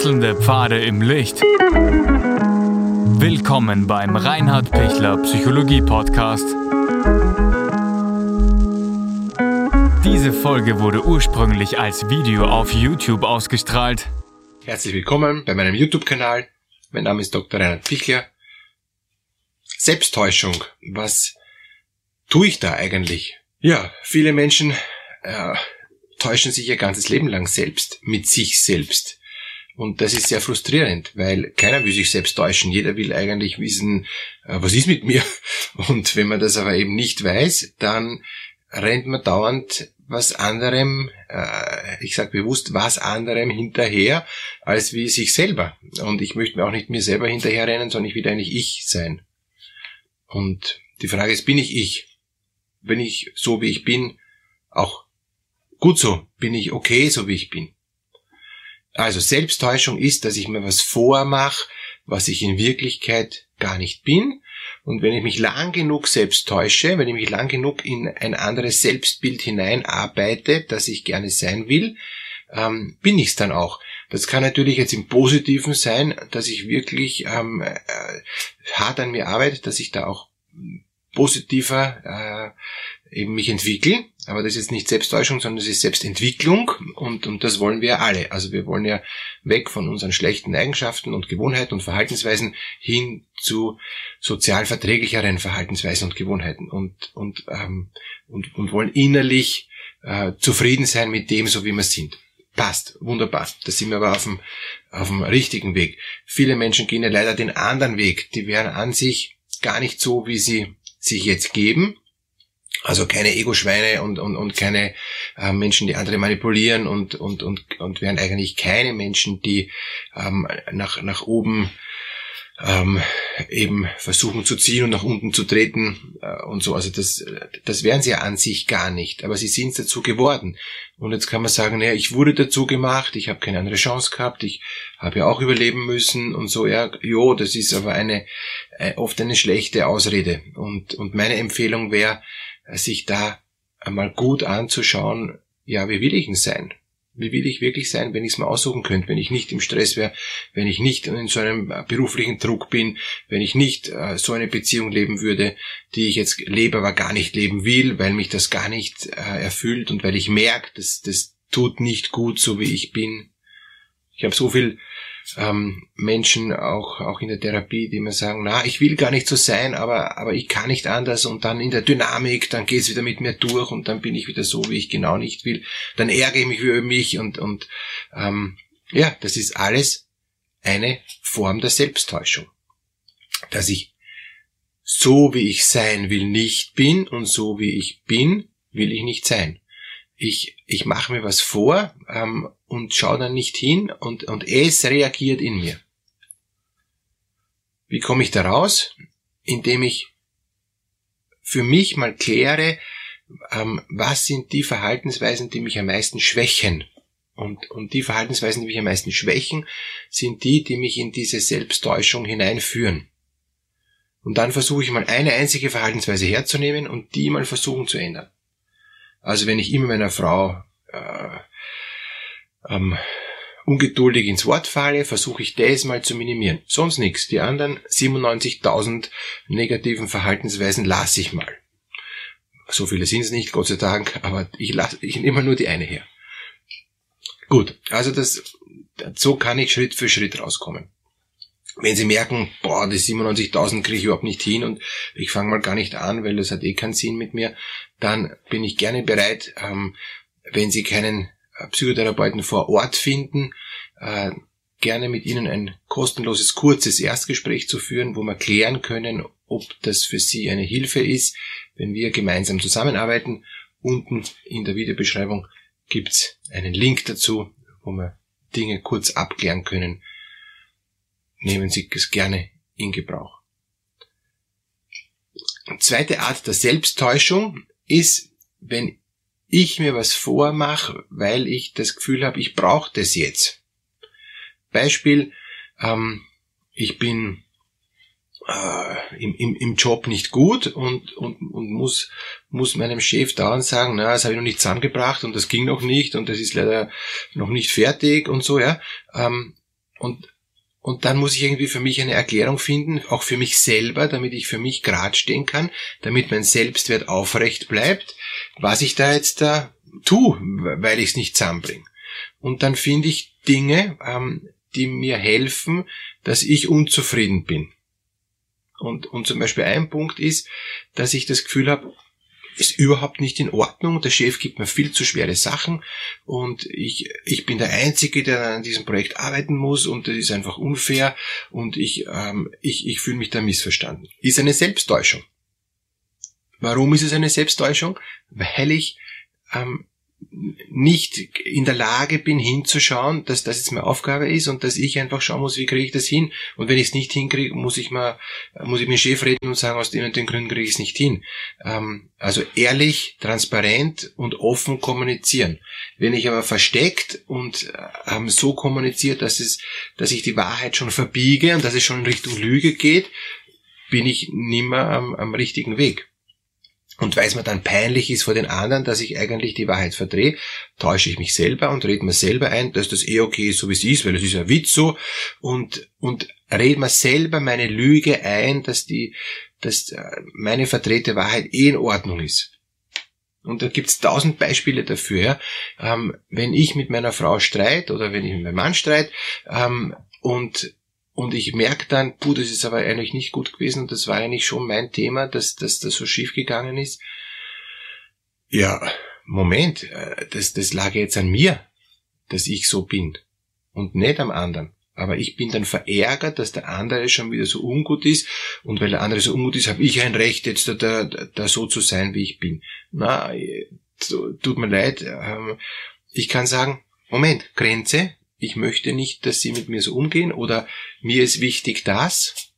Wechselnde Pfade im Licht. Willkommen beim Reinhard Pichler Psychologie Podcast. Diese Folge wurde ursprünglich als Video auf YouTube ausgestrahlt. Herzlich willkommen bei meinem YouTube-Kanal. Mein Name ist Dr. Reinhard Pichler. Selbsttäuschung. Was tue ich da eigentlich? Ja, viele Menschen äh, täuschen sich ihr ganzes Leben lang selbst, mit sich selbst. Und das ist sehr frustrierend, weil keiner will sich selbst täuschen. Jeder will eigentlich wissen, äh, was ist mit mir? Und wenn man das aber eben nicht weiß, dann rennt man dauernd was anderem, äh, ich sage bewusst, was anderem hinterher, als wie sich selber. Und ich möchte mir auch nicht mir selber hinterherrennen, sondern ich will eigentlich ich sein. Und die Frage ist, bin ich ich? Bin ich so, wie ich bin, auch Gut so, bin ich okay, so wie ich bin. Also Selbsttäuschung ist, dass ich mir was vormache, was ich in Wirklichkeit gar nicht bin. Und wenn ich mich lang genug selbst täusche, wenn ich mich lang genug in ein anderes Selbstbild hineinarbeite, das ich gerne sein will, ähm, bin ich es dann auch. Das kann natürlich jetzt im Positiven sein, dass ich wirklich ähm, äh, hart an mir arbeite, dass ich da auch positiver äh, eben mich entwickle. Aber das ist nicht Selbsttäuschung, sondern das ist Selbstentwicklung und, und das wollen wir alle. Also wir wollen ja weg von unseren schlechten Eigenschaften und Gewohnheiten und Verhaltensweisen hin zu sozial verträglicheren Verhaltensweisen und Gewohnheiten und, und, ähm, und, und wollen innerlich äh, zufrieden sein mit dem, so wie wir sind. Passt, wunderbar. Da sind wir aber auf dem, auf dem richtigen Weg. Viele Menschen gehen ja leider den anderen Weg. Die wären an sich gar nicht so, wie sie sich jetzt geben. Also keine Ego-Schweine und, und, und keine äh, Menschen, die andere manipulieren und, und, und, und wären eigentlich keine Menschen, die ähm, nach, nach oben ähm, eben versuchen zu ziehen und nach unten zu treten äh, und so. Also das, das wären sie ja an sich gar nicht, aber sie sind dazu geworden. Und jetzt kann man sagen, naja, ich wurde dazu gemacht, ich habe keine andere Chance gehabt, ich habe ja auch überleben müssen und so. Ja, jo, das ist aber eine äh, oft eine schlechte Ausrede. Und, und meine Empfehlung wäre, sich da einmal gut anzuschauen, ja, wie will ich denn sein? Wie will ich wirklich sein, wenn ich es mal aussuchen könnte, wenn ich nicht im Stress wäre, wenn ich nicht in so einem beruflichen Druck bin, wenn ich nicht äh, so eine Beziehung leben würde, die ich jetzt lebe, aber gar nicht leben will, weil mich das gar nicht äh, erfüllt und weil ich merke, dass das tut nicht gut, so wie ich bin. Ich habe so viel ähm, Menschen auch, auch in der Therapie, die mir sagen, na, ich will gar nicht so sein, aber, aber ich kann nicht anders und dann in der Dynamik, dann geht's wieder mit mir durch und dann bin ich wieder so, wie ich genau nicht will. Dann ärgere ich mich über mich und, und ähm, ja, das ist alles eine Form der Selbsttäuschung. Dass ich so, wie ich sein will, nicht bin und so, wie ich bin, will ich nicht sein ich, ich mache mir was vor ähm, und schaue dann nicht hin und, und es reagiert in mir. Wie komme ich da raus? Indem ich für mich mal kläre, ähm, was sind die Verhaltensweisen, die mich am meisten schwächen. Und, und die Verhaltensweisen, die mich am meisten schwächen, sind die, die mich in diese Selbsttäuschung hineinführen. Und dann versuche ich mal eine einzige Verhaltensweise herzunehmen und die mal versuchen zu ändern. Also wenn ich immer meiner Frau äh, ähm, ungeduldig ins Wort falle, versuche ich das mal zu minimieren. Sonst nichts. Die anderen 97.000 negativen Verhaltensweisen lasse ich mal. So viele sind es nicht, Gott sei Dank, aber ich, lasse, ich nehme nur die eine her. Gut, also das, so kann ich Schritt für Schritt rauskommen. Wenn Sie merken, boah, die 97.000 kriege ich überhaupt nicht hin und ich fange mal gar nicht an, weil das hat eh keinen Sinn mit mir, dann bin ich gerne bereit, ähm, wenn Sie keinen äh, Psychotherapeuten vor Ort finden, äh, gerne mit Ihnen ein kostenloses, kurzes Erstgespräch zu führen, wo wir klären können, ob das für Sie eine Hilfe ist, wenn wir gemeinsam zusammenarbeiten. Unten in der Videobeschreibung gibt's einen Link dazu, wo wir Dinge kurz abklären können. Nehmen Sie es gerne in Gebrauch. Zweite Art der Selbsttäuschung ist, wenn ich mir was vormache, weil ich das Gefühl habe, ich brauche das jetzt. Beispiel, ähm, ich bin äh, im, im, im Job nicht gut und, und, und muss, muss meinem Chef dauernd sagen, na, das habe ich noch nicht zusammengebracht und das ging noch nicht und das ist leider noch nicht fertig und so, ja. Ähm, und, und dann muss ich irgendwie für mich eine Erklärung finden, auch für mich selber, damit ich für mich grad stehen kann, damit mein Selbstwert aufrecht bleibt, was ich da jetzt da tue, weil ich es nicht zusammenbringe. Und dann finde ich Dinge, ähm, die mir helfen, dass ich unzufrieden bin. Und, und zum Beispiel ein Punkt ist, dass ich das Gefühl habe, ist überhaupt nicht in Ordnung. Der Chef gibt mir viel zu schwere Sachen und ich, ich bin der Einzige, der an diesem Projekt arbeiten muss und das ist einfach unfair und ich, ähm, ich, ich fühle mich da missverstanden. Ist eine Selbsttäuschung. Warum ist es eine Selbsttäuschung? Weil ich ähm, nicht in der Lage bin hinzuschauen, dass das jetzt meine Aufgabe ist und dass ich einfach schauen muss, wie kriege ich das hin. Und wenn ich es nicht hinkriege, muss ich mal, muss ich mit dem Chef reden und sagen, aus den und den Gründen kriege ich es nicht hin. Ähm, also ehrlich, transparent und offen kommunizieren. Wenn ich aber versteckt und ähm, so kommuniziert, dass es, dass ich die Wahrheit schon verbiege und dass es schon in Richtung Lüge geht, bin ich nimmer am, am richtigen Weg. Und weil es mir dann peinlich ist vor den anderen, dass ich eigentlich die Wahrheit verdrehe, täusche ich mich selber und rede mir selber ein, dass das eh okay ist, so wie es ist, weil es ist ja Witz so. Und, und rede mir selber meine Lüge ein, dass die, dass äh, meine verdrehte Wahrheit eh in Ordnung ist. Und da gibt's tausend Beispiele dafür. Ja. Ähm, wenn ich mit meiner Frau streit oder wenn ich mit meinem Mann streit ähm, und und ich merke dann, puh, das ist aber eigentlich nicht gut gewesen und das war eigentlich schon mein Thema, dass, dass das so schief gegangen ist. Ja, Moment, äh, das, das lag jetzt an mir, dass ich so bin und nicht am anderen. Aber ich bin dann verärgert, dass der andere schon wieder so ungut ist und weil der andere so ungut ist, habe ich ein Recht, jetzt da, da, da so zu sein, wie ich bin. Na, tut mir leid. Ähm, ich kann sagen, Moment, Grenze, ich möchte nicht, dass sie mit mir so umgehen oder mir ist wichtig das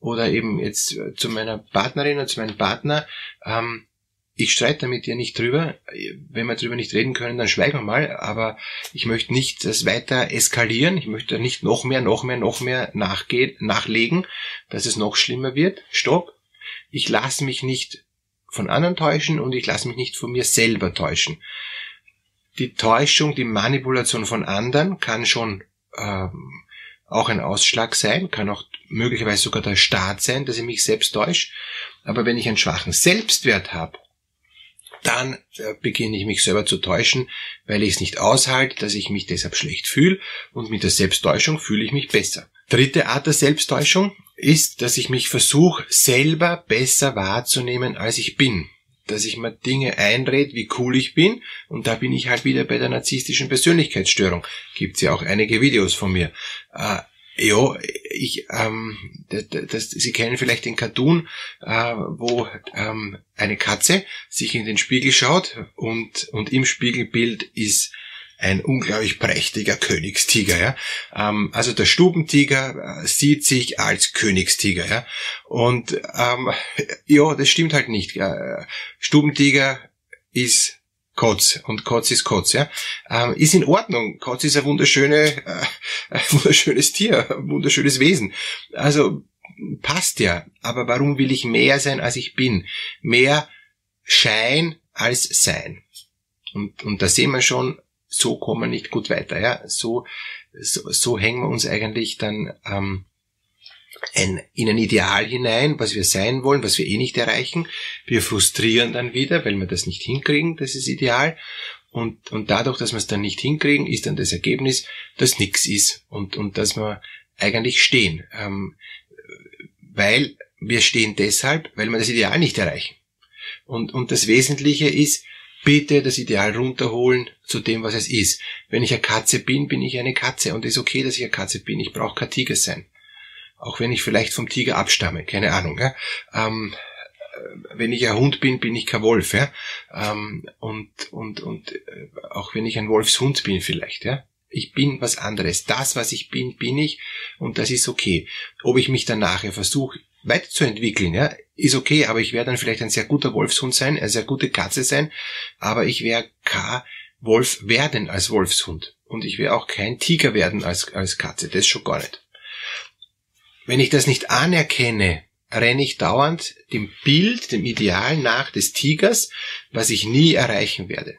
oder eben jetzt äh, zu meiner Partnerin oder zu meinem Partner, ähm, ich streite mit dir nicht drüber. Wenn wir drüber nicht reden können, dann schweigen wir mal. Aber ich möchte nicht das weiter eskalieren. Ich möchte nicht noch mehr, noch mehr, noch mehr nachgehen, nachlegen, dass es noch schlimmer wird. Stopp. Ich lasse mich nicht von anderen täuschen und ich lasse mich nicht von mir selber täuschen die Täuschung, die Manipulation von anderen kann schon ähm, auch ein Ausschlag sein, kann auch möglicherweise sogar der Staat sein, dass ich mich selbst täusche. Aber wenn ich einen schwachen Selbstwert habe, dann äh, beginne ich mich selber zu täuschen, weil ich es nicht aushalte, dass ich mich deshalb schlecht fühle und mit der Selbsttäuschung fühle ich mich besser. Dritte Art der Selbsttäuschung ist, dass ich mich versuche, selber besser wahrzunehmen, als ich bin dass ich mir Dinge einrede, wie cool ich bin. Und da bin ich halt wieder bei der narzisstischen Persönlichkeitsstörung. Gibt's ja auch einige Videos von mir. Äh, ja, ich, ähm, das, das, Sie kennen vielleicht den Cartoon, äh, wo ähm, eine Katze sich in den Spiegel schaut und, und im Spiegelbild ist ein unglaublich prächtiger Königstiger. Ja? Ähm, also der Stubentiger äh, sieht sich als Königstiger. Ja? Und ähm, ja, das stimmt halt nicht. Ja? Stubentiger ist Kotz und Kotz ist Kotz, ja. Ähm, ist in Ordnung. Kotz ist ein wunderschöne, äh, ein wunderschönes Tier, ein wunderschönes Wesen. Also passt ja. Aber warum will ich mehr sein, als ich bin? Mehr Schein als Sein. Und, und da sehen wir schon, so kommen wir nicht gut weiter. Ja? So, so, so hängen wir uns eigentlich dann ähm, ein, in ein Ideal hinein, was wir sein wollen, was wir eh nicht erreichen. Wir frustrieren dann wieder, weil wir das nicht hinkriegen, das ist Ideal. Und, und dadurch, dass wir es dann nicht hinkriegen, ist dann das Ergebnis, dass nichts ist und, und dass wir eigentlich stehen. Ähm, weil wir stehen deshalb, weil wir das Ideal nicht erreichen. Und, und das Wesentliche ist, bitte das Ideal runterholen zu dem, was es ist. Wenn ich eine Katze bin, bin ich eine Katze und es ist okay, dass ich eine Katze bin. Ich brauche kein Tiger sein. Auch wenn ich vielleicht vom Tiger abstamme, keine Ahnung. Ja? Ähm, äh, wenn ich ein Hund bin, bin ich kein Wolf. Ja? Ähm, und und, und äh, auch wenn ich ein Wolfshund bin vielleicht. Ja? Ich bin was anderes. Das, was ich bin, bin ich und das ist okay. Ob ich mich dann nachher versuche, weiterzuentwickeln, ja, ist okay, aber ich werde dann vielleicht ein sehr guter Wolfshund sein, eine sehr gute Katze sein, aber ich werde kein Wolf werden als Wolfshund. Und ich werde auch kein Tiger werden als, als Katze. Das schon gar nicht. Wenn ich das nicht anerkenne, renne ich dauernd dem Bild, dem Ideal nach des Tigers, was ich nie erreichen werde.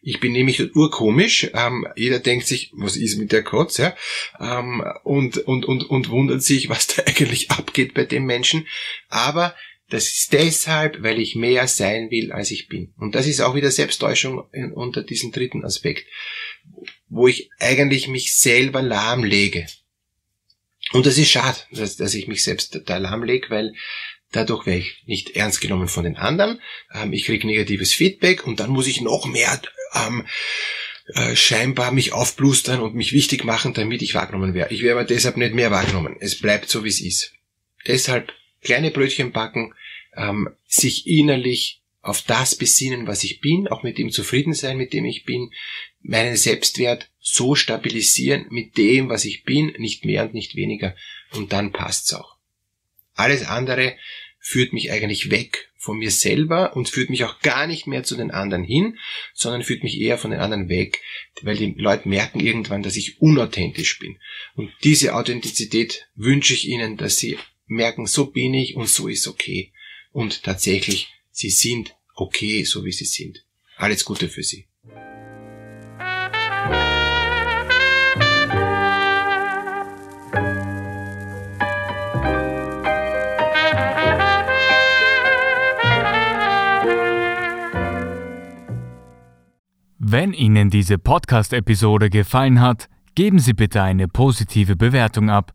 Ich bin nämlich urkomisch. Ähm, jeder denkt sich, was ist mit der Kotz? Ja? Ähm, und, und, und, und wundert sich, was da eigentlich abgeht bei dem Menschen. Aber das ist deshalb, weil ich mehr sein will, als ich bin. Und das ist auch wieder Selbsttäuschung unter diesem dritten Aspekt, wo ich eigentlich mich selber lahmlege. Und das ist schade, dass, dass ich mich selbst da lahmlege, weil dadurch werde ich nicht ernst genommen von den anderen. Ähm, ich kriege negatives Feedback und dann muss ich noch mehr ähm, äh, scheinbar mich aufblustern und mich wichtig machen, damit ich wahrgenommen werde. Ich werde aber deshalb nicht mehr wahrgenommen. Es bleibt so, wie es ist. Deshalb kleine Brötchen backen, ähm, sich innerlich auf das besinnen, was ich bin, auch mit dem zufrieden sein, mit dem ich bin, meinen Selbstwert so stabilisieren mit dem, was ich bin, nicht mehr und nicht weniger, und dann passt's auch. Alles andere führt mich eigentlich weg von mir selber und führt mich auch gar nicht mehr zu den anderen hin, sondern führt mich eher von den anderen weg, weil die Leute merken irgendwann, dass ich unauthentisch bin. Und diese Authentizität wünsche ich ihnen, dass sie merken, so bin ich und so ist okay. Und tatsächlich, sie sind okay, so wie sie sind. Alles Gute für sie. Wenn Ihnen diese Podcast-Episode gefallen hat, geben Sie bitte eine positive Bewertung ab.